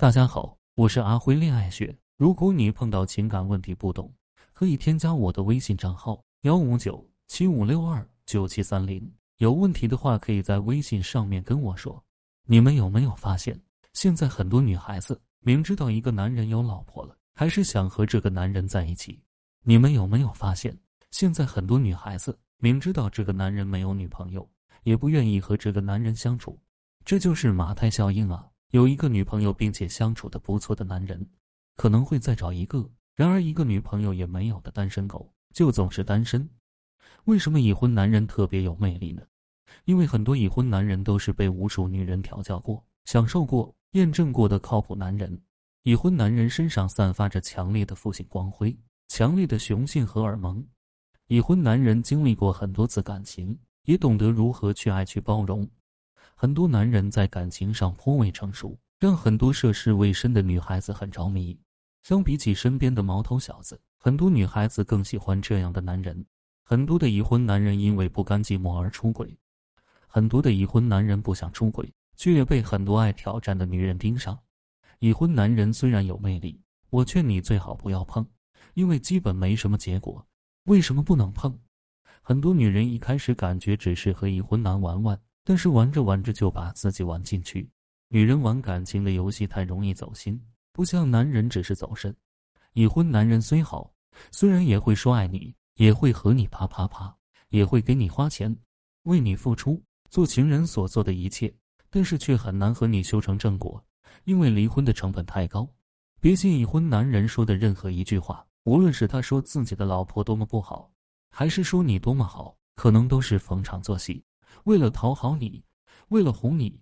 大家好，我是阿辉恋爱学。如果你碰到情感问题不懂，可以添加我的微信账号幺五九七五六二九七三零。有问题的话，可以在微信上面跟我说。你们有没有发现，现在很多女孩子明知道一个男人有老婆了，还是想和这个男人在一起？你们有没有发现，现在很多女孩子明知道这个男人没有女朋友，也不愿意和这个男人相处？这就是马太效应啊！有一个女朋友并且相处的不错的男人，可能会再找一个；然而一个女朋友也没有的单身狗，就总是单身。为什么已婚男人特别有魅力呢？因为很多已婚男人都是被无数女人调教过、享受过、验证过的靠谱男人。已婚男人身上散发着强烈的父性光辉、强烈的雄性荷尔蒙。已婚男人经历过很多次感情，也懂得如何去爱、去包容。很多男人在感情上颇为成熟，让很多涉世未深的女孩子很着迷。相比起身边的毛头小子，很多女孩子更喜欢这样的男人。很多的已婚男人因为不甘寂寞而出轨，很多的已婚男人不想出轨，却也被很多爱挑战的女人盯上。已婚男人虽然有魅力，我劝你最好不要碰，因为基本没什么结果。为什么不能碰？很多女人一开始感觉只是和已婚男玩玩。但是玩着玩着就把自己玩进去，女人玩感情的游戏太容易走心，不像男人只是走肾。已婚男人虽好，虽然也会说爱你，也会和你啪啪啪，也会给你花钱，为你付出，做情人所做的一切，但是却很难和你修成正果，因为离婚的成本太高。别信已婚男人说的任何一句话，无论是他说自己的老婆多么不好，还是说你多么好，可能都是逢场作戏。为了讨好你，为了哄你，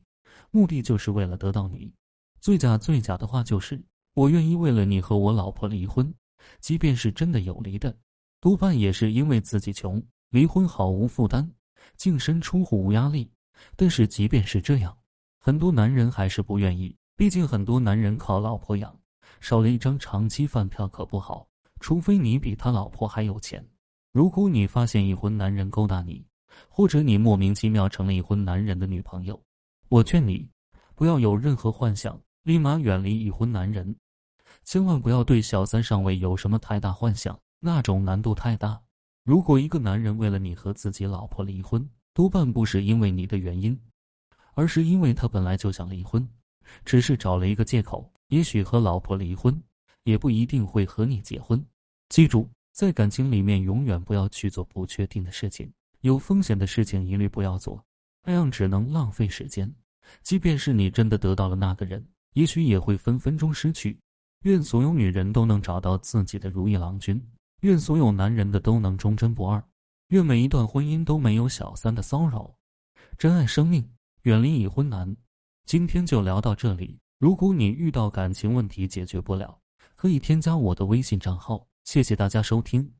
目的就是为了得到你。最假最假的话就是我愿意为了你和我老婆离婚，即便是真的有离的，多半也是因为自己穷，离婚毫无负担，净身出户无压力。但是即便是这样，很多男人还是不愿意，毕竟很多男人靠老婆养，少了一张长期饭票可不好。除非你比他老婆还有钱。如果你发现已婚男人勾搭你，或者你莫名其妙成了已婚男人的女朋友，我劝你不要有任何幻想，立马远离已婚男人，千万不要对小三上位有什么太大幻想，那种难度太大。如果一个男人为了你和自己老婆离婚，多半不是因为你的原因，而是因为他本来就想离婚，只是找了一个借口。也许和老婆离婚，也不一定会和你结婚。记住，在感情里面永远不要去做不确定的事情。有风险的事情一律不要做，那样只能浪费时间。即便是你真的得到了那个人，也许也会分分钟失去。愿所有女人都能找到自己的如意郎君，愿所有男人的都能忠贞不二，愿每一段婚姻都没有小三的骚扰。珍爱生命，远离已婚男。今天就聊到这里。如果你遇到感情问题解决不了，可以添加我的微信账号。谢谢大家收听。